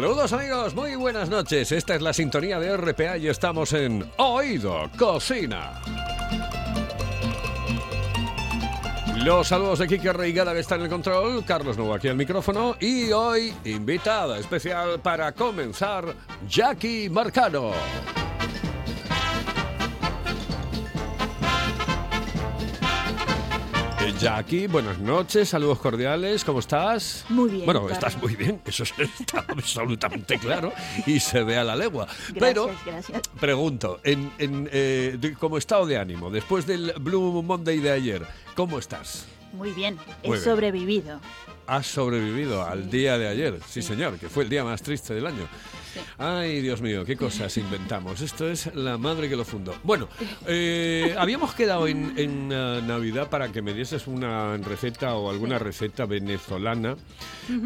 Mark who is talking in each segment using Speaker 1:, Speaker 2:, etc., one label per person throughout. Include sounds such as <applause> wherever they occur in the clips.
Speaker 1: Saludos amigos, muy buenas noches. Esta es la sintonía de RPA y estamos en Oído Cocina. Los saludos de Kike Reigada que está en el control, Carlos Nuevo aquí al micrófono y hoy invitada especial para comenzar, Jackie Marcano. Jackie, buenas noches, saludos cordiales, ¿cómo estás?
Speaker 2: Muy bien,
Speaker 1: Bueno, estás muy bien, eso <laughs> está absolutamente claro y se ve a la legua.
Speaker 2: Gracias,
Speaker 1: Pero
Speaker 2: gracias.
Speaker 1: Pregunto, en, en, eh, como estado de ánimo, después del Blue Monday de ayer, ¿cómo estás?
Speaker 2: Muy bien, he
Speaker 1: Muy bien.
Speaker 2: sobrevivido.
Speaker 1: Has sobrevivido al día de ayer, sí,
Speaker 2: Sí.
Speaker 1: señor, que fue el día más triste del año.
Speaker 2: Sí.
Speaker 1: Ay, Dios mío, qué cosas inventamos. Esto es la madre que lo fundó. Bueno, eh, habíamos quedado en, en, eh, Navidad para que me dieses una receta o alguna receta venezolana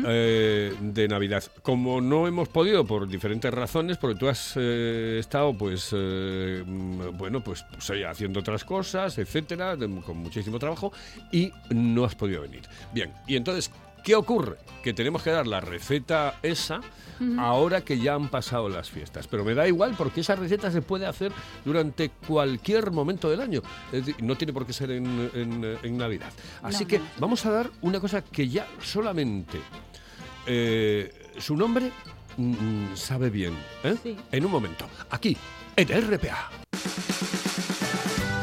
Speaker 1: eh, de Navidad. Como no hemos podido por diferentes razones, porque tú has eh, estado, pues, eh, mm, bueno, pues, pues, haciendo otras cosas, etcétera, de- con muchísimo trabajo y no has podido venir. Bien, y entonces, ¿qué ocurre? Que tenemos que dar la receta esa ahora que ya han pasado las fiestas. Pero me da igual porque esa receta se puede hacer durante cualquier momento del año. Decir, no tiene por qué ser en, en- en Navidad. Así
Speaker 2: No,
Speaker 1: que
Speaker 2: no.
Speaker 1: vamos a dar una cosa que ya solamente eh, su nombre mm, sabe bien. ¿eh?
Speaker 2: Sí.
Speaker 1: En un momento, aquí, en RPA.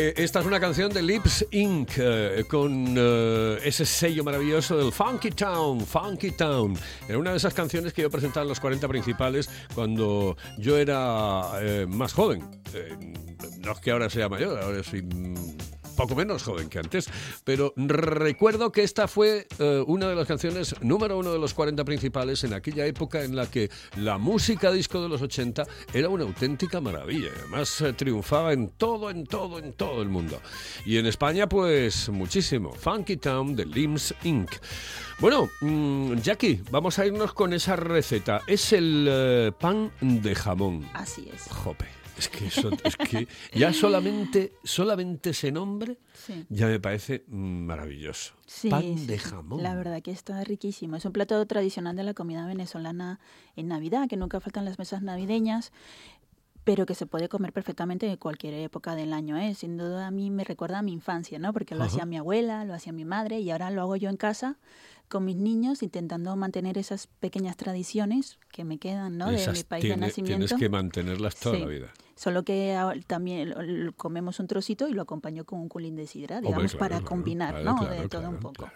Speaker 1: Eh, esta es una canción de Lips Inc. eh, con eh, ese sello maravilloso del Funky Town, Funky Town. Era una de esas canciones que yo presentaba en los 40 principales cuando yo era más joven. No es que ahora sea mayor, ahora soy mm, poco menos joven que antes, pero recuerdo que esta fue eh, una de las canciones número uno de los 40 principales en aquella época en la que la música disco de los 80 era una auténtica maravilla. Además, eh, triunfaba en todo, en todo, en todo el mundo. Y en España, pues muchísimo. Funky Town de Limbs Inc. Bueno, mm, Jackie, vamos a irnos con esa receta. Es el eh, pan de jamón.
Speaker 2: Así es.
Speaker 1: Jope. Es que eso, es que ya solamente, solamente ese nombre
Speaker 2: Sí.
Speaker 1: ya me parece maravilloso.
Speaker 2: Sí,
Speaker 1: Pan de jamón.
Speaker 2: La verdad que está riquísimo. Es un plato tradicional de la comida venezolana en Navidad, que nunca faltan las mesas navideñas, pero que se puede comer perfectamente en cualquier época del año. ¿eh? Sin duda a mí me recuerda a mi infancia, ¿no? Porque lo
Speaker 1: Ajá.
Speaker 2: hacía mi abuela, lo hacía mi madre y ahora lo hago yo en casa con mis niños, intentando mantener esas pequeñas tradiciones que me quedan, ¿no? de mi país
Speaker 1: tiene-
Speaker 2: de nacimiento.
Speaker 1: Tienes que mantenerlas toda
Speaker 2: Sí.
Speaker 1: la vida.
Speaker 2: Solo que también comemos un trocito y lo acompaño con un culín de sidra,
Speaker 1: Hombre,
Speaker 2: digamos,
Speaker 1: claro,
Speaker 2: para
Speaker 1: claro,
Speaker 2: combinar,
Speaker 1: claro,
Speaker 2: ¿no? de todo un poco.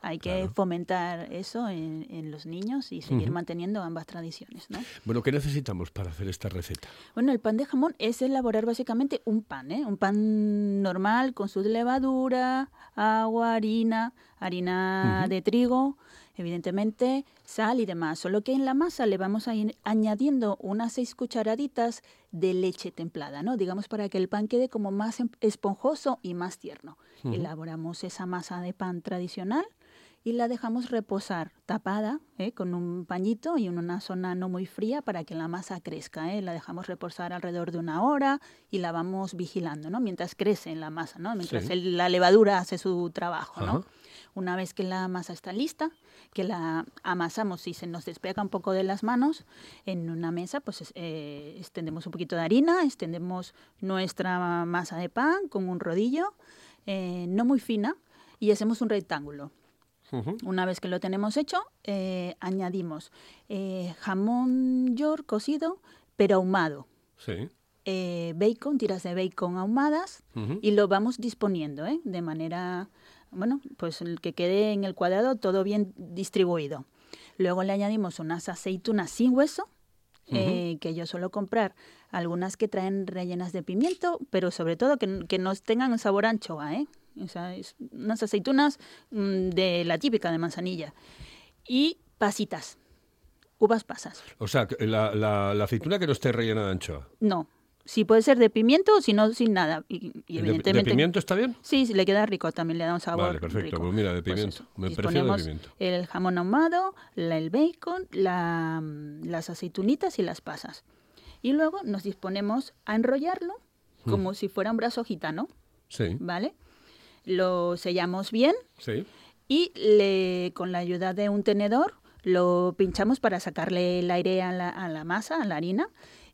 Speaker 2: Hay que fomentar eso en, en los niños y seguir manteniendo ambas tradiciones, ¿no?
Speaker 1: Bueno, ¿qué necesitamos para hacer esta receta?
Speaker 2: Bueno, el pan de jamón es elaborar básicamente un pan, ¿eh? Un pan normal con su levadura, agua, harina, harina de trigo, evidentemente sal y demás. Solo que en la masa le vamos a ir añadiendo unas seis cucharaditas de leche templada, ¿no? Digamos para que el pan quede como más em- esponjoso y más tierno. Elaboramos esa masa de pan tradicional y la dejamos reposar tapada ¿eh? con un pañito y en una zona no muy fría para que la masa crezca. ¿eh? La dejamos reposar alrededor de una hora y la vamos vigilando, ¿no? Mientras crece en la masa, ¿no? Mientras
Speaker 1: Sí.
Speaker 2: el- la levadura hace su trabajo, ¿no?
Speaker 1: Ajá.
Speaker 2: Una vez que la masa está lista, que la amasamos y se nos despega un poco de las manos, en una mesa pues es- eh, extendemos un poquito de harina, extendemos nuestra masa de pan con un rodillo, eh, no muy fina, y hacemos un rectángulo. Una vez que lo tenemos hecho, eh, añadimos eh, jamón york cocido, pero ahumado.
Speaker 1: Sí.
Speaker 2: eh, bacon, tiras de bacon ahumadas y lo vamos disponiendo, ¿eh? De manera, bueno, pues el que quede en el cuadrado todo bien distribuido. Luego le añadimos unas aceitunas sin hueso, eh, que yo suelo comprar algunas que traen rellenas de pimiento, pero sobre todo que, que nos tengan un sabor anchoa, ¿eh? O sea, es unas aceitunas mm, de la típica de manzanilla. Y pasitas, uvas pasas.
Speaker 1: O sea, la- la aceituna que no esté rellena de anchoa.
Speaker 2: No, sí puede ser de pimiento o si no, sin nada. Y, y
Speaker 1: ¿De-
Speaker 2: evidentemente,
Speaker 1: ¿De, pimiento está bien?
Speaker 2: Sí, sí, le queda rico, también le da un sabor
Speaker 1: Vale, perfecto.
Speaker 2: rico.
Speaker 1: Pues mira, de
Speaker 2: Pues
Speaker 1: pimiento. Me prefiero de pimiento.
Speaker 2: el jamón ahumado, la- el bacon, la, las aceitunitas y las pasas. Y luego nos disponemos a enrollarlo
Speaker 1: Mm.
Speaker 2: como si fuera un brazo gitano,
Speaker 1: Sí,
Speaker 2: ¿vale? Lo sellamos bien
Speaker 1: sí.
Speaker 2: y le, con la ayuda de un tenedor lo pinchamos para sacarle el aire a la, a la masa, a la harina,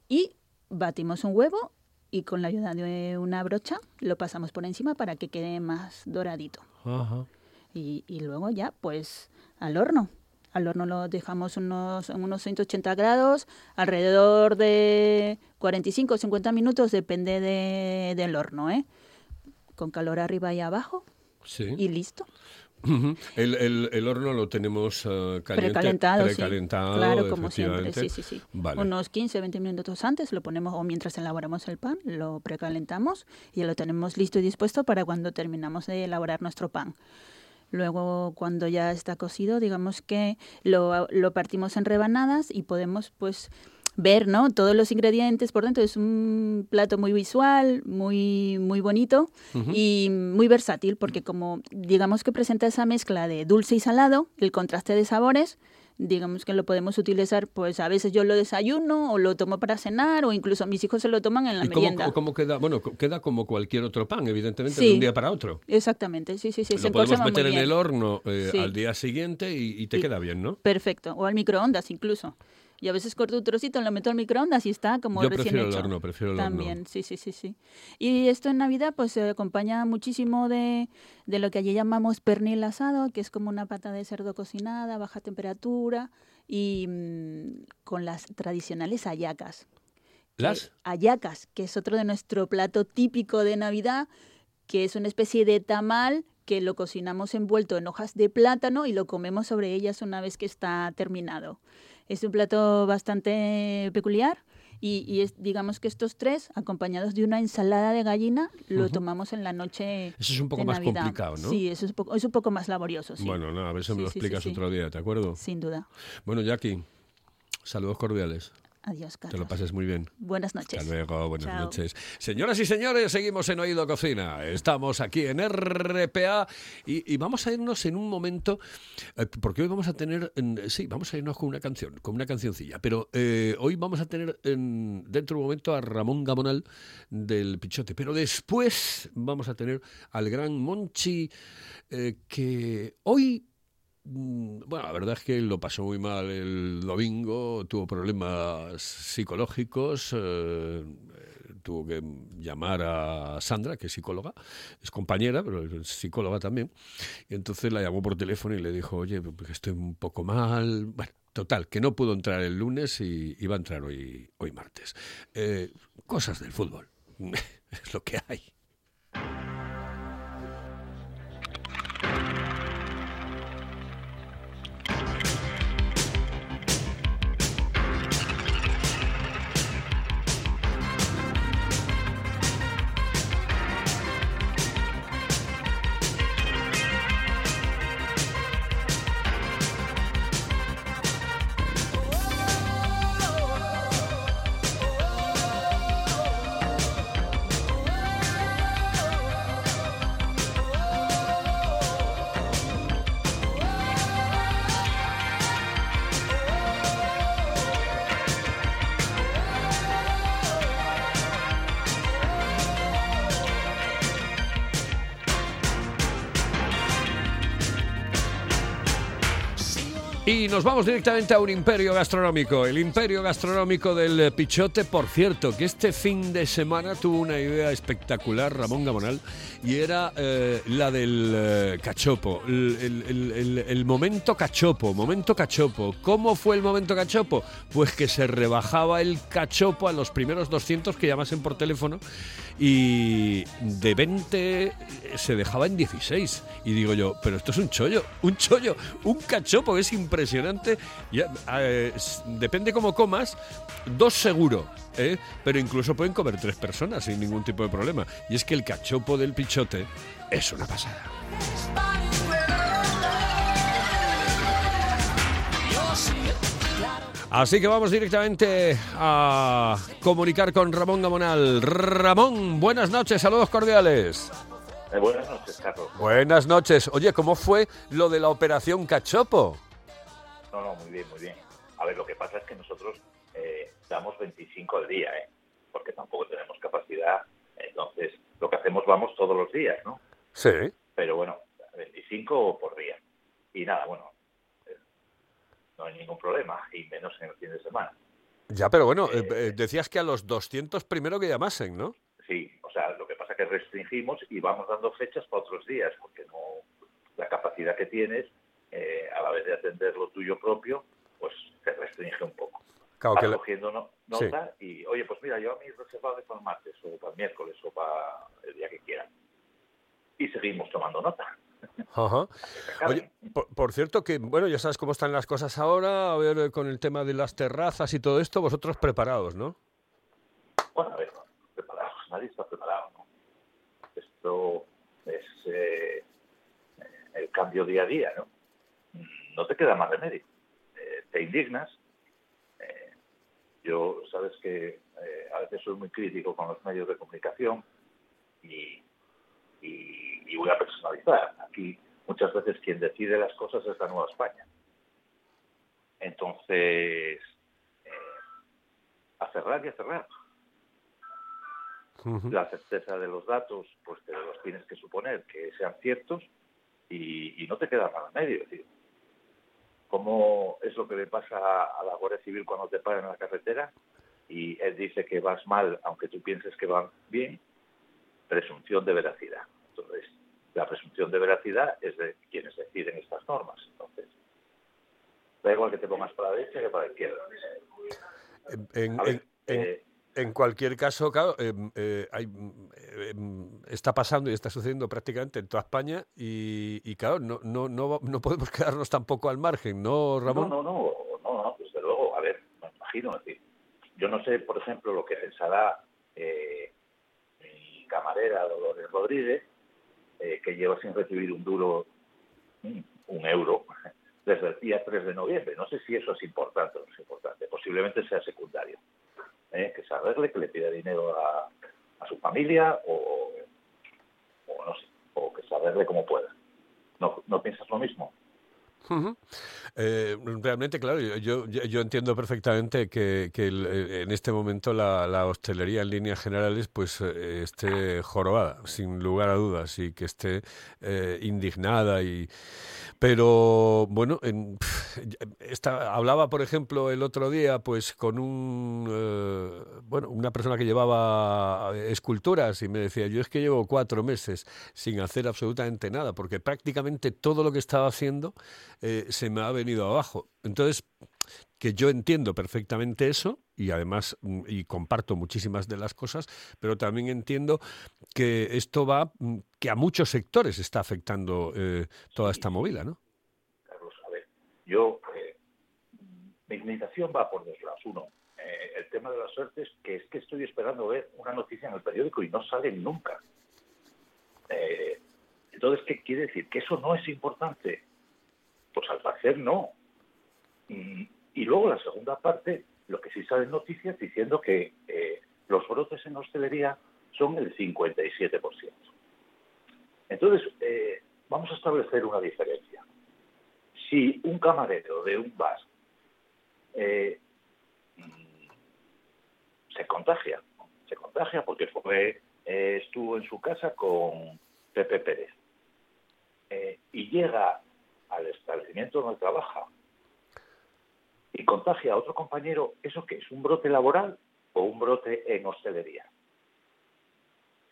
Speaker 2: y batimos un huevo y con la ayuda de una brocha lo pasamos por encima para que quede más doradito.
Speaker 1: Ajá.
Speaker 2: Y, y luego ya, pues, al horno. Al horno lo dejamos unos, en unos 180 grados, alrededor de 45 o 50 minutos, depende de- del horno, ¿eh? Con calor arriba y abajo
Speaker 1: Sí.
Speaker 2: y listo.
Speaker 1: El, el- el horno lo tenemos eh, caliente.
Speaker 2: Precalentado, sí.
Speaker 1: Precalentado,
Speaker 2: Claro, como siempre, sí, sí, sí.
Speaker 1: Vale.
Speaker 2: Unos 15, 20 minutos antes lo ponemos, o mientras elaboramos el pan, lo precalentamos y ya lo tenemos listo y dispuesto para cuando terminamos de elaborar nuestro pan. Luego, cuando ya está cocido, digamos que lo, lo partimos en rebanadas y podemos, pues, ver, ¿no? Todos los ingredientes por dentro. Es un plato muy visual, muy, muy bonito y muy versátil, porque como, digamos que presenta esa mezcla de dulce y salado, el contraste de sabores, digamos que lo podemos utilizar, pues a veces yo lo desayuno o lo tomo para cenar o incluso mis hijos se lo toman en la
Speaker 1: ¿Y cómo,
Speaker 2: merienda.
Speaker 1: cómo queda? Bueno, queda como cualquier otro pan, evidentemente,
Speaker 2: Sí.
Speaker 1: de un día para otro.
Speaker 2: Exactamente, sí, sí, sí. se
Speaker 1: lo podemos meter en el horno eh,
Speaker 2: Sí.
Speaker 1: al día siguiente y, y te
Speaker 2: Y-
Speaker 1: queda bien, ¿no?
Speaker 2: Perfecto, o al microondas incluso. Y a veces corto un trocito, lo meto al microondas y está como
Speaker 1: Yo
Speaker 2: recién
Speaker 1: prefiero el
Speaker 2: hecho.
Speaker 1: horno, prefiero el horno.
Speaker 2: También, sí, sí, sí, sí. Y esto en Navidad pues se acompaña muchísimo de, de lo que allí llamamos pernil asado, que es como una pata de cerdo cocinada a baja temperatura y mm, con las tradicionales hallacas.
Speaker 1: ¿Las?
Speaker 2: Hallacas, que es otro de nuestro plato típico de Navidad, que es una especie de tamal que lo cocinamos envuelto en hojas de plátano y lo comemos sobre ellas una vez que está terminado. Es un plato bastante peculiar y, y es, digamos que estos tres, acompañados de una ensalada de gallina, lo tomamos en la noche
Speaker 1: Eso es un poco
Speaker 2: de
Speaker 1: más
Speaker 2: Navidad.
Speaker 1: complicado, ¿no?
Speaker 2: Sí, eso es, un poco, es un poco más laborioso, sí.
Speaker 1: Bueno, no, a ver si me
Speaker 2: Sí,
Speaker 1: lo
Speaker 2: sí,
Speaker 1: explicas otro día, ¿de acuerdo?
Speaker 2: Sin duda.
Speaker 1: Bueno, Jackie, saludos cordiales.
Speaker 2: Adiós,
Speaker 1: Te lo
Speaker 2: Carlos.
Speaker 1: pases muy bien.
Speaker 2: Buenas noches.
Speaker 1: Hasta luego, buenas
Speaker 2: Chao.
Speaker 1: noches. Señoras y señores, seguimos en Oído Cocina. Estamos aquí en RPA y, y vamos a irnos en un momento, eh, porque hoy vamos a tener, en- sí, vamos a irnos con una canción, con una cancioncilla, pero eh, hoy vamos a tener en- dentro de un momento a Ramón Gamonal del Pichote, pero después vamos a tener al gran Monchi, eh, que hoy Bueno, la verdad es que lo pasó muy mal el domingo, tuvo problemas psicológicos, eh, tuvo que llamar a Sandra, que es psicóloga, es compañera, pero es psicóloga también, y entonces la llamó por teléfono y le dijo, oye, que estoy un poco mal, bueno, total, que no pudo entrar el lunes y iba a entrar hoy, hoy martes. Eh, cosas del fútbol, <laughs> es lo que hay. Y nos vamos directamente a un imperio gastronómico, el imperio gastronómico del Pichote, por cierto, que este fin de semana tuvo una idea espectacular, Ramón Gamonal, y era eh, la del eh, cachopo, el, el- el- el momento cachopo, momento cachopo. ¿Cómo fue el momento cachopo? Pues que se rebajaba el cachopo a los primeros 200 que llamasen por teléfono y de 20 se dejaba en 16. Y digo yo, pero esto es un chollo, un chollo, un cachopo, es impresionante. Ya, eh, s- depende cómo comas, dos seguro, ¿eh? pero incluso pueden comer tres personas sin ningún tipo de problema. Y es que el cachopo del pichote es una pasada. Así que vamos directamente a comunicar con Ramón Gamonal. Ramón, buenas noches, saludos cordiales.
Speaker 3: Eh, buenas noches, Carlos.
Speaker 1: Buenas noches. Oye, ¿cómo fue lo de la operación Cachopo?
Speaker 3: No, no, muy bien, muy bien. A ver, lo que pasa es que nosotros eh, damos 25 al día, ¿eh? Porque tampoco tenemos capacidad. Entonces, lo que hacemos, vamos todos los días, ¿no?
Speaker 1: Sí.
Speaker 3: Pero bueno, 25 por día. Y nada, bueno, eh, no hay ningún problema, y menos en el fin de semana.
Speaker 1: Ya, pero bueno, eh, eh, decías que a los 200 primero que llamasen, ¿no?
Speaker 3: Sí, o sea, lo que pasa es que restringimos y vamos dando fechas para otros días, porque no la capacidad que tienes, eh, a la vez de atender lo tuyo propio, pues te restringe un poco.
Speaker 1: Claro
Speaker 3: Vas
Speaker 1: que la-
Speaker 3: cogiendo no- nota y, oye, pues mira, yo a mí reservado para el martes o para el miércoles o para el día que quieran. Y seguimos tomando nota. <laughs>
Speaker 1: Ajá. Oye, por, por cierto que, bueno, ya sabes cómo están las cosas ahora, a ver, eh, con el tema de las terrazas y todo esto, vosotros preparados, ¿no?
Speaker 3: Bueno, a ver, preparados, nadie está preparado, ¿no? Esto es eh, el cambio día a día, ¿no? No te queda más remedio. Eh, te indignas. Eh, yo, sabes que eh, a veces soy muy crítico con los medios de comunicación y, y, y voy a personalizar. Aquí muchas veces quien decide las cosas es la Nueva España. Entonces, a cerrar y a cerrar la certeza de los datos, pues te los tienes que suponer que sean ciertos y, y no te queda nada medio. Es decir, ¿cómo es lo que le pasa a la Guardia Civil cuando te paran en la carretera y él dice que vas mal, aunque tú pienses que vas bien? Presunción de veracidad. Entonces, la presunción de veracidad es de quienes deciden estas normas. Entonces, da igual que te pongas para la derecha que para la izquierda.
Speaker 1: En, en-
Speaker 3: A ver,
Speaker 1: en-
Speaker 3: eh,
Speaker 1: en cualquier caso, claro, em, eh, hay, mm, em, está pasando y está sucediendo prácticamente en toda España y, y, claro, no, no, no, no podemos <laughs> quedarnos tampoco al margen, ¿no, Ramón?
Speaker 3: No, no, no, no, no, desde luego. A ver, me imagino, es decir, yo no sé, por ejemplo, lo que pensará eh, mi camarera Dolores Rodríguez, eh, que lleva sin recibir un duro, mm, un euro, <laughs> desde el día 3 de noviembre. No sé si eso es importante o no es importante. Posiblemente sea secundario. ¿Eh? Que se arregle, que le pida dinero a, a su familia o, o no sé, o que se arregle como pueda. ¿No, ¿No piensas lo mismo?
Speaker 1: Eh, realmente, claro, yo, yo, yo entiendo perfectamente que, que eh, en este momento la, la hostelería en líneas generales pues eh, esté jorobada, sin lugar a dudas, y que esté indignada y pero bueno, en- <laughs> esta- hablaba por ejemplo el otro día pues con un eh, bueno una persona que llevaba esculturas y me decía yo es que llevo cuatro meses sin hacer absolutamente nada porque prácticamente todo lo que estaba haciendo eh, se me ha venido abajo. Entonces, que yo entiendo perfectamente eso y además mm, y comparto muchísimas de las cosas, pero también entiendo que esto va, mm, que a muchos sectores está afectando eh, toda esta movida, ¿no?
Speaker 3: Yo, eh, mi indignación va por dos lados. Uno, eh, el tema de las suertes, que es que estoy esperando ver una noticia en el periódico y no sale nunca. Eh, entonces, ¿qué quiere decir? ¿Que eso no es importante? Pues al parecer no. Mm, Y luego la segunda parte, lo que sí salen noticias diciendo que los brotes en hostelería son el 57%. Entonces, eh, vamos a establecer una diferencia. Si un camarero de un bar eh, se contagia, se contagia porque fue, eh, estuvo en su casa con Pepe Pérez eh, y llega al establecimiento donde trabaja y contagia a otro compañero, ¿eso qué es? ¿Un brote laboral o un brote en hostelería?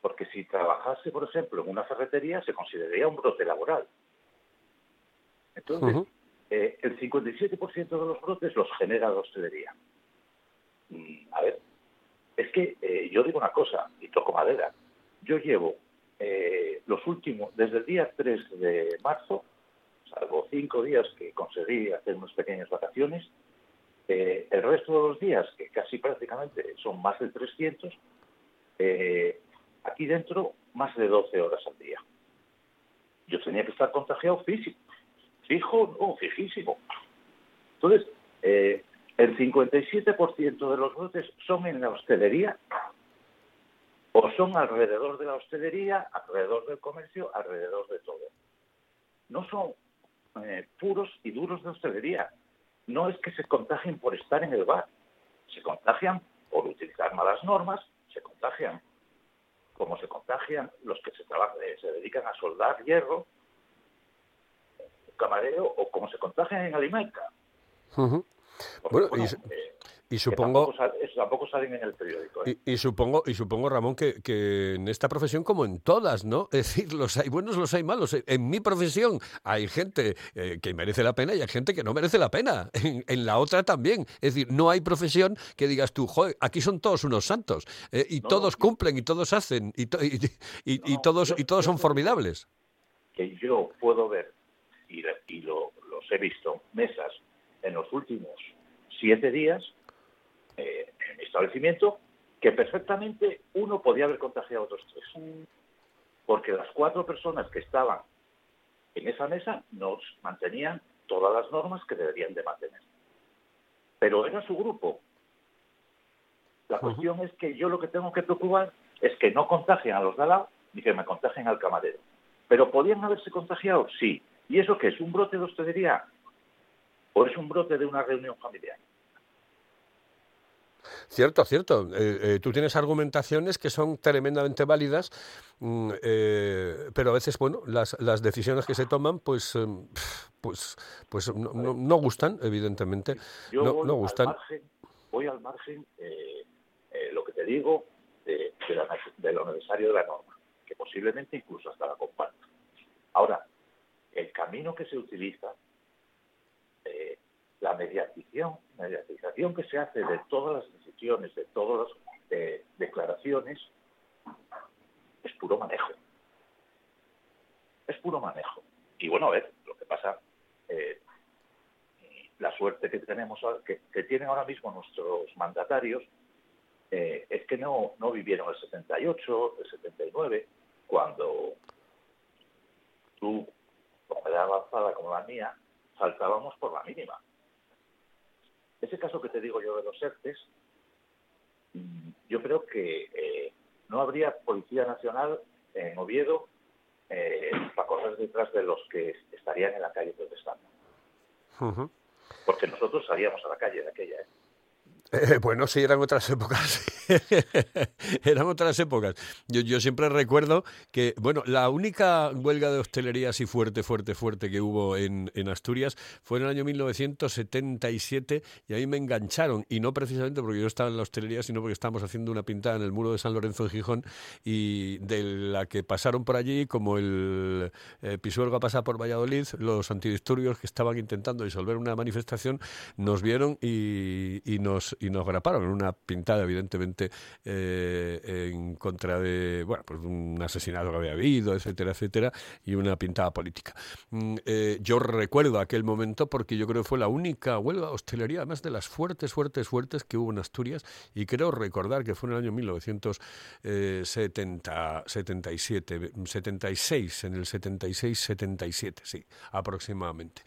Speaker 3: Porque si trabajase, por ejemplo, en una ferretería, se consideraría un brote laboral. Entonces, eh, el 57% de los brotes los genera la hostelería. Mm, a ver, es que eh, yo digo una cosa, y toco madera. Yo llevo eh, los últimos, desde el día 3 de marzo, salvo cinco días que conseguí hacer unas pequeñas vacaciones, el resto de los días, que casi prácticamente son más de 300, aquí dentro más de 12 horas al día. Yo tenía que estar contagiado físico, fijo, no, fijísimo. Entonces, eh, el 57% de los brotes son en la hostelería o son alrededor de la hostelería, alrededor del comercio, alrededor de todo. No son eh, puros y duros de hostelería. No es que se contagien por estar en el bar. Se contagian por utilizar malas normas, se contagian como se contagian los que se, eh, se dedican a soldar hierro, camarero o como se contagian en Alimenta.
Speaker 1: Bueno, y, supongo
Speaker 3: tampoco, salen en el periódico.
Speaker 1: ¿eh? Y, supongo y supongo Ramón que, que, en esta profesión como en todas, ¿no? <laughs> Es decir, los hay buenos, los hay malos. En mi profesión hay gente eh, que merece la pena y hay gente que no merece la pena. <laughs> En, la otra también. Es decir, no hay profesión que digas tú, joder, aquí son todos unos santos eh, y todos cumplen y todos hacen y, y todos y todos son formidables.
Speaker 3: Que yo puedo ver y, lo, los he visto, mesas en los últimos siete días eh, en mi establecimiento, que perfectamente uno podía haber contagiado a otros tres. Porque las cuatro personas que estaban en esa mesa nos mantenían todas las normas que deberían de mantener. Pero era su grupo. La cuestión es que yo lo que tengo que preocupar es que no contagien a los de al lado ni que me contagien al camarero. Pero podían haberse contagiado, sí, ¿Y eso qué es? ¿Un brote de hostelería? ¿O es un brote de una reunión familiar?
Speaker 1: Cierto, cierto. Eh, eh, tú tienes argumentaciones que son tremendamente válidas, mm, eh, pero a veces, bueno, las, las, decisiones que se toman, pues, pues, pues no, gustan, evidentemente. no, no gustan.
Speaker 3: Al margen, voy al margen, lo que te digo, de, de, lo necesario de la norma, que posiblemente incluso hasta la comparto. Ahora, el camino que se utiliza, eh, la mediatización, mediatización que se hace de todas las decisiones, de todas las eh, declaraciones, es puro manejo. Es puro manejo. Y bueno, a ver, lo que pasa, eh, la suerte que tenemos, que, tienen ahora mismo nuestros mandatarios, es que no, no vivieron el 78, el 79, cuando tú como edad avanzada como la mía, saltábamos por la mínima. Ese caso que te digo yo de los ERTES, mm, yo creo que eh, no habría Policía Nacional en Oviedo eh, para correr detrás de los que estarían en la calle protestando. Porque nosotros salíamos a la calle de aquella. ¿eh?
Speaker 1: Eh, bueno, sí, eran otras épocas. <laughs> eran otras épocas. Yo, siempre recuerdo que, bueno, la única huelga de hostelería así fuerte, fuerte, fuerte que hubo en, Asturias fue en el año 1977 y ahí me engancharon. Y no precisamente porque yo estaba en la hostelería, sino porque estábamos haciendo una pintada en el muro de San Lorenzo en Gijón y de la que pasaron por allí, como el eh, Pisuerga pasa por Valladolid, los antidisturbios que estaban intentando disolver una manifestación nos vieron y, y nos y nos graparon en una pintada, evidentemente, eh, en contra de, bueno, pues un asesinato que había habido, etcétera, etcétera, y una pintada política. Mm, eh, yo recuerdo aquel momento porque yo creo que fue la única huelga hostelería, además de las fuertes, fuertes, fuertes que hubo en Asturias, y creo recordar que fue en el año 1977, 76, en el 76-77, sí, aproximadamente.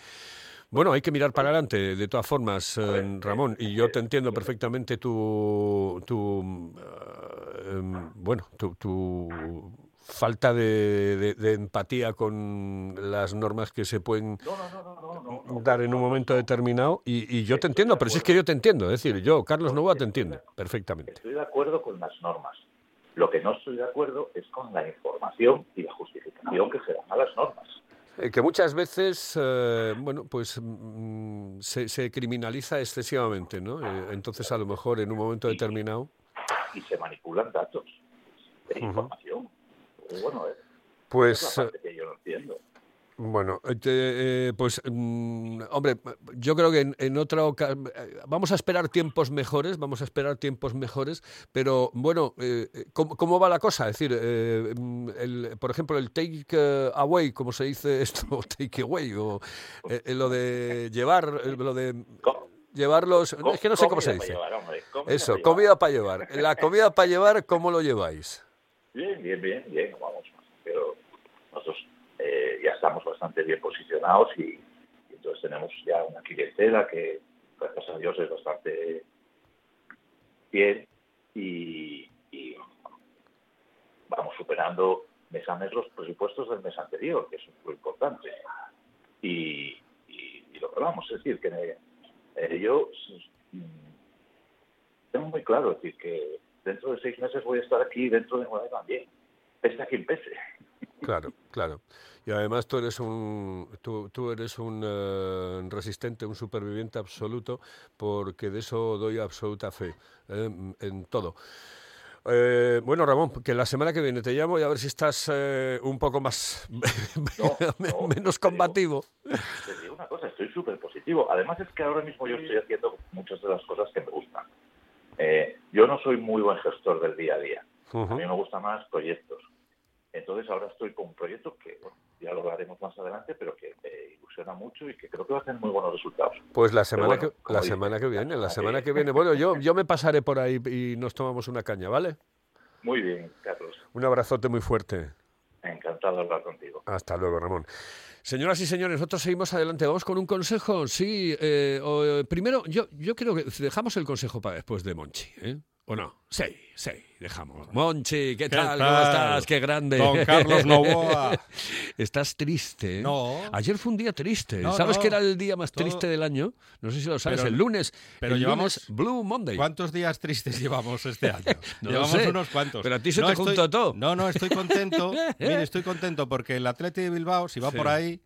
Speaker 1: Bueno, hay que mirar para adelante, de todas formas, eh, Ramón, y yo te entiendo perfectamente tu, tu eh, em, bueno, tu, falta de, empatía con las normas que se pueden dar en un momento determinado y, yo te entiendo, pero si es que yo te entiendo, es decir, yo, Carlos Novoa, te entiendo perfectamente.
Speaker 3: Estoy de acuerdo con las normas. Lo que no estoy de acuerdo es con la información y la justificación que se dan a las normas.
Speaker 1: Eh, que muchas veces, eh, bueno, pues mm, se, se criminaliza excesivamente, ¿no? Eh, entonces, a lo mejor en un momento determinado.
Speaker 3: y se manipulan datos de información. Pues bueno, es,
Speaker 1: Pues,
Speaker 3: es la parte que yo no entiendo.
Speaker 1: Bueno, eh, te- eh, pues, mm, hombre, yo creo que en, en otra ocasión. Vamos a esperar tiempos mejores, vamos a esperar tiempos mejores, pero bueno, eh, eh, ¿cómo, cómo va la cosa? Es decir, eh, mm, el- por ejemplo, el take eh, away, como se dice <laughs> esto, take away, o eh, eh, lo de llevar, eh, lo de llevarlos. Es que no sé cómo se dice.
Speaker 3: llevar, hombre,
Speaker 1: Eso, comida para llevar. La comida para llevar, ¿cómo lo lleváis?
Speaker 3: Bien, bien, bien, bien, vamos. Pero nosotros eh, ya estamos bastante bien posicionados y, entonces tenemos ya una clientela que, gracias a Dios, es bastante bien y, vamos superando mes a mes los presupuestos del mes anterior, que es muy importante. Y, lo que vamos, es decir, que eh, yo mm, tengo muy claro, decir, que dentro de seis meses voy a estar aquí, dentro de nueve también, pese a quien pese.
Speaker 1: Claro, claro. Y además tú eres un, tú, tú eres un eh, resistente, un superviviente absoluto, porque de eso doy absoluta fe eh, en todo. Eh, bueno, Ramón, que la semana que viene te llamo y a ver si estás eh, un poco más
Speaker 3: No, <laughs> no,
Speaker 1: menos
Speaker 3: te digo.
Speaker 1: combativo.
Speaker 3: Te digo una cosa, estoy súper positivo. Además es que ahora mismo yo estoy haciendo muchas de las cosas que me gustan. Eh, yo no soy muy buen gestor del día a día. A mí me gustan más proyectos. Entonces ahora estoy con un proyecto que bueno, ya lo hablaremos más adelante, pero que me ilusiona mucho y que creo que va a tener muy buenos resultados.
Speaker 1: Pues la semana
Speaker 3: bueno,
Speaker 1: que la semana que viene, la
Speaker 3: semana
Speaker 1: semana
Speaker 3: que
Speaker 1: viene. Bueno, yo yo me pasaré por ahí y nos tomamos una caña, ¿vale?
Speaker 3: Muy bien, Carlos.
Speaker 1: Un abrazote muy fuerte.
Speaker 3: Encantado de hablar contigo.
Speaker 1: Hasta luego, Ramón. Señoras y señores, nosotros seguimos adelante. Vamos con un consejo. Sí, eh, o, eh, primero, yo, yo creo que dejamos el consejo para después de Monchi, ¿eh? ¿O no? Sí, sí, dejamos. Monchi, ¿qué,
Speaker 4: ¿Qué
Speaker 1: tal? ¿Cómo estás? ¡Qué grande!
Speaker 4: Don Carlos Novoa. <laughs>
Speaker 1: Estás triste. ¿eh?
Speaker 4: No.
Speaker 1: Ayer fue un día triste.
Speaker 4: No,
Speaker 1: ¿Sabes
Speaker 4: no.
Speaker 1: que era el día más
Speaker 4: Todo-
Speaker 1: triste del año? No sé si lo sabes.
Speaker 4: Pero-
Speaker 1: el lunes.
Speaker 4: pero
Speaker 1: el
Speaker 4: llevamos-
Speaker 1: lunes Blue Monday.
Speaker 4: ¿Cuántos días tristes llevamos este año? <laughs>
Speaker 1: No
Speaker 4: llevamos
Speaker 1: sé,
Speaker 4: unos cuantos.
Speaker 1: pero a ti se
Speaker 4: no
Speaker 1: te
Speaker 4: estoy-
Speaker 1: juntó todo.
Speaker 4: No, no, estoy contento. <laughs> Mire, estoy contento porque el Atleti de Bilbao, si va
Speaker 1: Sí.
Speaker 4: por ahí,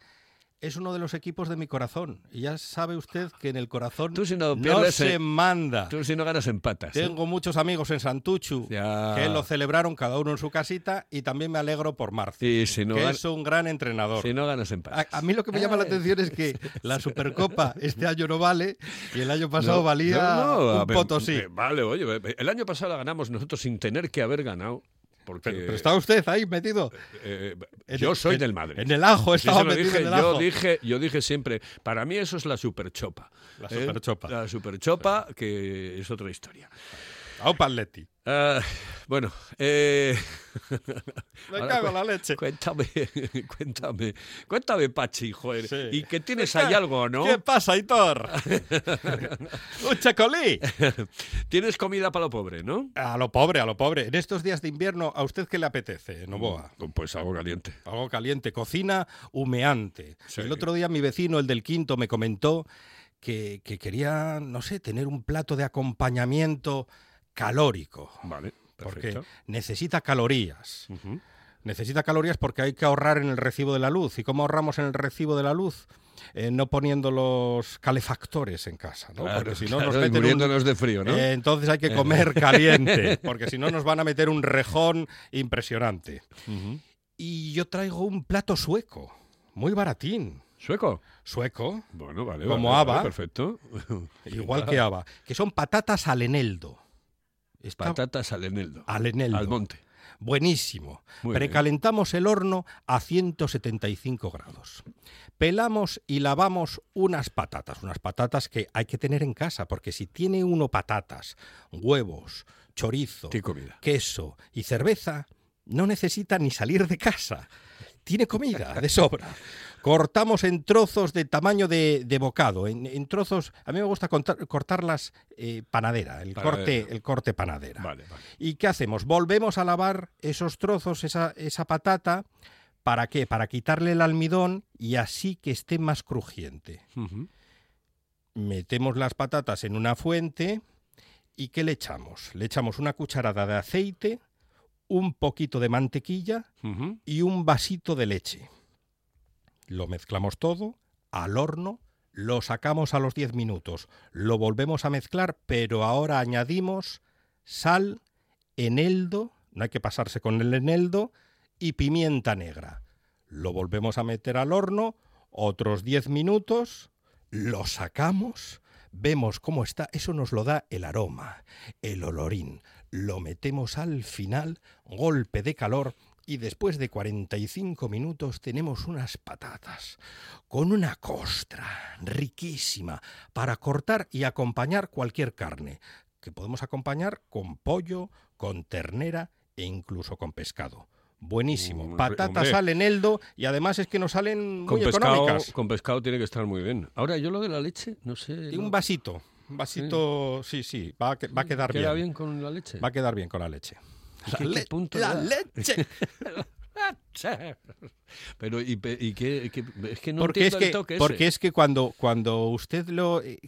Speaker 4: es uno de los equipos de mi corazón. Y ya sabe usted que en el corazón
Speaker 1: Tú si no pierdes,
Speaker 4: se
Speaker 1: eh,
Speaker 4: manda.
Speaker 1: Tú si no ganas empatas. ¿eh?
Speaker 4: Tengo muchos amigos en Santuchu
Speaker 1: Ya.
Speaker 4: que lo celebraron cada uno en su casita y también me alegro por Marci,
Speaker 1: Y si no,
Speaker 4: que
Speaker 1: gan-
Speaker 4: es un gran entrenador.
Speaker 1: si no ganas empatas.
Speaker 4: A, a mí lo que me llama la atención es que la Supercopa <laughs> este año no vale y el año pasado
Speaker 1: No,
Speaker 4: valía
Speaker 1: no, no, a
Speaker 4: un potosí.
Speaker 1: eh, Vale, oye, eh, el año pasado la ganamos nosotros sin tener que haber ganado. Porque
Speaker 4: Pero, pero está usted ahí metido.
Speaker 1: eh,
Speaker 4: En
Speaker 1: yo
Speaker 4: el-
Speaker 1: soy
Speaker 4: en-
Speaker 1: del Madrid.
Speaker 4: En el ajo, estaba metido
Speaker 1: dije,
Speaker 4: en el
Speaker 1: yo
Speaker 4: ajo.
Speaker 1: dije, yo dije siempre, para mí eso es la superchopa.
Speaker 4: La
Speaker 1: ¿eh?
Speaker 4: superchopa.
Speaker 1: La superchopa, que es otra historia.
Speaker 4: Aupa Atleti.
Speaker 1: Ah, bueno, eh,
Speaker 4: Me cago en la leche.
Speaker 1: cuéntame, <laughs> cuéntame, cuéntame, Pachi, joder.
Speaker 4: Sí.
Speaker 1: ¿Y que tienes
Speaker 4: ¿Qué-
Speaker 1: ahí algo, no?
Speaker 4: ¿Qué pasa, Hitor? <laughs> ¡Un chacolí! <laughs>
Speaker 1: Tienes comida para lo pobre, ¿no?
Speaker 4: A lo pobre, a lo pobre. En estos días de invierno, ¿a usted qué le apetece, Novoa?
Speaker 1: Pues algo caliente.
Speaker 4: Algo caliente, cocina humeante.
Speaker 1: Sí.
Speaker 4: El otro día mi vecino, el del quinto, me comentó que, que quería, no sé, tener un plato de acompañamiento calórico.
Speaker 1: Vale,
Speaker 4: Porque
Speaker 1: perfecto.
Speaker 4: necesita calorías. Necesita calorías porque hay que ahorrar en el recibo de la luz. ¿Y cómo ahorramos en el recibo de la luz? Eh, no poniendo los calefactores en casa, ¿no?
Speaker 1: Claro,
Speaker 4: porque si no
Speaker 1: claro,
Speaker 4: nos meten un-
Speaker 1: de frío, ¿no?
Speaker 4: Eh, entonces hay que comer caliente, <laughs> porque si no nos van a meter un rejón impresionante. Y yo traigo un plato sueco, muy baratín.
Speaker 1: ¿Sueco?
Speaker 4: Sueco,
Speaker 1: Bueno, vale.
Speaker 4: Como
Speaker 1: vale,
Speaker 4: Ava.
Speaker 1: vale, perfecto. <laughs>
Speaker 4: igual que haba, que son patatas al eneldo.
Speaker 1: Patatas al eneldo.
Speaker 4: al eneldo.
Speaker 1: Al monte.
Speaker 4: Buenísimo.
Speaker 1: Muy bien.
Speaker 4: Precalentamos el horno a 175 grados. Pelamos y lavamos unas patatas, unas patatas que hay que tener en casa, porque si tiene uno patatas, huevos, chorizo, queso y cerveza, no necesita ni salir de casa. Tiene comida de sobra. Cortamos en trozos de tamaño de, de bocado, en, en trozos. A mí me gusta contar- cortarlas eh, panadera, el
Speaker 1: Panadera.
Speaker 4: corte, el corte panadera.
Speaker 1: Vale, vale.
Speaker 4: ¿Y qué hacemos? Volvemos a lavar esos trozos, esa, esa patata. ¿Para qué? Para quitarle el almidón y así que esté más crujiente. Metemos las patatas en una fuente y ¿qué le echamos? Le echamos una cucharada de aceite, un poquito de mantequilla y un vasito de leche. Lo mezclamos todo, al horno, lo sacamos a los 10 minutos, lo volvemos a mezclar, pero ahora añadimos sal, eneldo, no hay que pasarse con el eneldo, y pimienta negra. Lo volvemos a meter al horno, otros 10 minutos, lo sacamos, vemos cómo está, eso nos lo da el aroma, el olorín. Lo metemos al final, golpe de calor, y después de 45 minutos tenemos unas patatas con una costra riquísima para cortar y acompañar cualquier carne, que podemos acompañar con pollo, con ternera e incluso con pescado. Buenísimo. Patatas
Speaker 1: hombre.
Speaker 4: al eneldo y además es que nos salen
Speaker 1: Con
Speaker 4: muy
Speaker 1: pescado,
Speaker 4: económicas.
Speaker 1: con pescado tiene que estar muy bien. Ahora, yo lo de la leche, no sé.
Speaker 4: Y
Speaker 1: no-
Speaker 4: un vasito. Un vasito, sí, sí, va a, que- va a quedar
Speaker 1: ¿Queda
Speaker 4: bien.
Speaker 1: bien con la leche?
Speaker 4: Va a quedar bien con la leche.
Speaker 1: ¿Qué-
Speaker 4: La, le-
Speaker 1: punto
Speaker 4: la leche. <laughs>
Speaker 1: Pero, ¿y, y qué, qué- Es que no
Speaker 4: porque es
Speaker 1: entiendo
Speaker 4: que,
Speaker 1: el toque
Speaker 4: porque
Speaker 1: ese.
Speaker 4: es que cuando, cuando usted lo eh,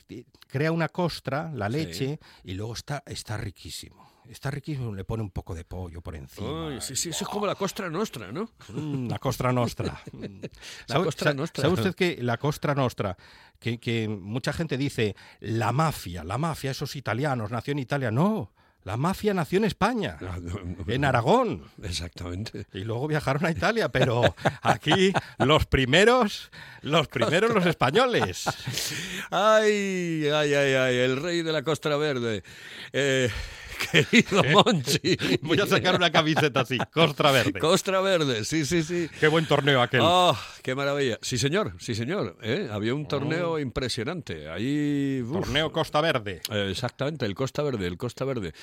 Speaker 4: crea una costra, la
Speaker 1: Sí.
Speaker 4: leche, y luego está, está riquísimo. Está riquísimo, le pone un poco de pollo por encima.
Speaker 1: Sí, sí, eso es como la costra nuestra, ¿no?
Speaker 4: Mm, la costra nostra. <laughs> Mm.
Speaker 1: La
Speaker 4: ¿Sabe-
Speaker 1: costra nostra.
Speaker 4: ¿Sabe usted que la costra nostra, que, que mucha gente dice, la mafia, la mafia, esos italianos, nació en Italia? No, la mafia nació en España, <laughs> en Aragón.
Speaker 1: Exactamente.
Speaker 4: Y luego viajaron a Italia, pero aquí los primeros, los primeros los españoles. <laughs>
Speaker 1: Ay, ay, ay, ay, el rey de la costra verde. Eh, querido Monchi. <laughs>
Speaker 4: Voy a sacar una camiseta así, costra verde.
Speaker 1: Costra verde, sí, sí, sí.
Speaker 4: Qué buen torneo aquel.
Speaker 1: ¡Ah, qué maravilla! Sí, señor, sí, señor. ¿eh? Había un torneo impresionante. Ahí. uf,
Speaker 4: Torneo Costa Verde.
Speaker 1: Eh, exactamente, el Costa Verde, el Costa Verde.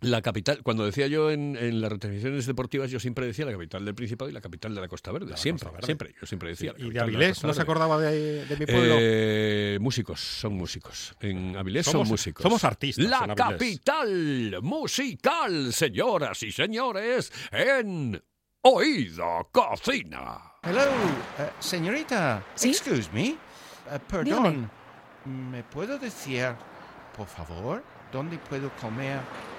Speaker 1: La capital, cuando decía yo en, en las retransmisiones deportivas, yo siempre decía la capital del Principado y la capital de la Costa Verde.
Speaker 4: la
Speaker 1: siempre,
Speaker 4: Costa Verde.
Speaker 1: siempre. Yo siempre decía.
Speaker 4: ¿Y de Avilés? ¿No se acordaba de, de mi pueblo?
Speaker 1: Eh, músicos, son músicos. En Avilés
Speaker 4: Somos-
Speaker 1: son músicos.
Speaker 4: somos artistas
Speaker 1: La
Speaker 4: en
Speaker 1: capital musical, señoras y señores, en Oído Cocina.
Speaker 5: Hello, eh, señorita.
Speaker 6: ¿Sí?
Speaker 5: Excuse me. Eh, perdón. ¿Me puedo decir, por favor, dónde puedo comer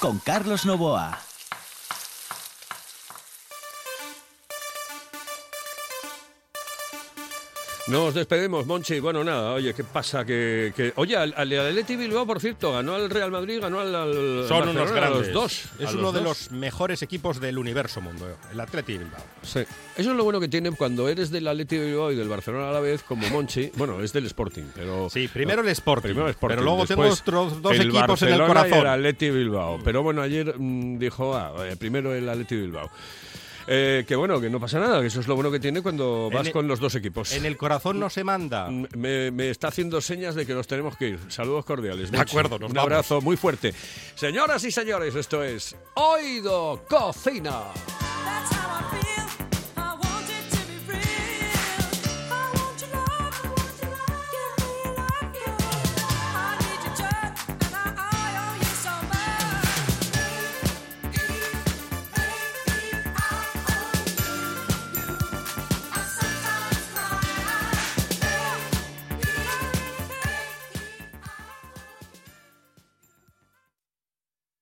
Speaker 7: Con Carlos Novoa.
Speaker 1: Nos despedimos, Monchi. Bueno, nada, oye, ¿qué pasa? Que, que- Oye, al, al Atleti Bilbao, por cierto, ganó al Real Madrid, ganó al, al
Speaker 4: Son
Speaker 1: Barcelona,
Speaker 4: unos
Speaker 1: a
Speaker 4: grandes.
Speaker 1: los dos.
Speaker 4: Es uno de los mejores equipos del universo mundo, el Atleti Bilbao.
Speaker 1: Sí. Eso es lo bueno que tienen cuando eres del Atleti Bilbao y del Barcelona a la vez, como Monchi. Bueno, es del Sporting, pero...
Speaker 4: Sí, primero el Sporting,
Speaker 1: Primero el Sporting,
Speaker 4: pero luego tengo
Speaker 1: después
Speaker 4: otros dos
Speaker 1: el
Speaker 4: equipos en el
Speaker 1: Barcelona y
Speaker 4: corazón.
Speaker 1: el Atleti Bilbao. Pero bueno, ayer mm, dijo, ah, eh, primero el Atleti Bilbao. Eh, que bueno, que no pasa nada, que eso es lo bueno que tiene cuando
Speaker 4: En
Speaker 1: vas
Speaker 4: el-
Speaker 1: con los dos equipos.
Speaker 4: En el corazón no se manda.
Speaker 1: Me, me está haciendo señas de que nos tenemos que ir. Saludos cordiales.
Speaker 4: De acuerdo, nos
Speaker 1: Un
Speaker 4: vamos.
Speaker 1: abrazo muy fuerte. Señoras y señores, esto es Oído Cocina.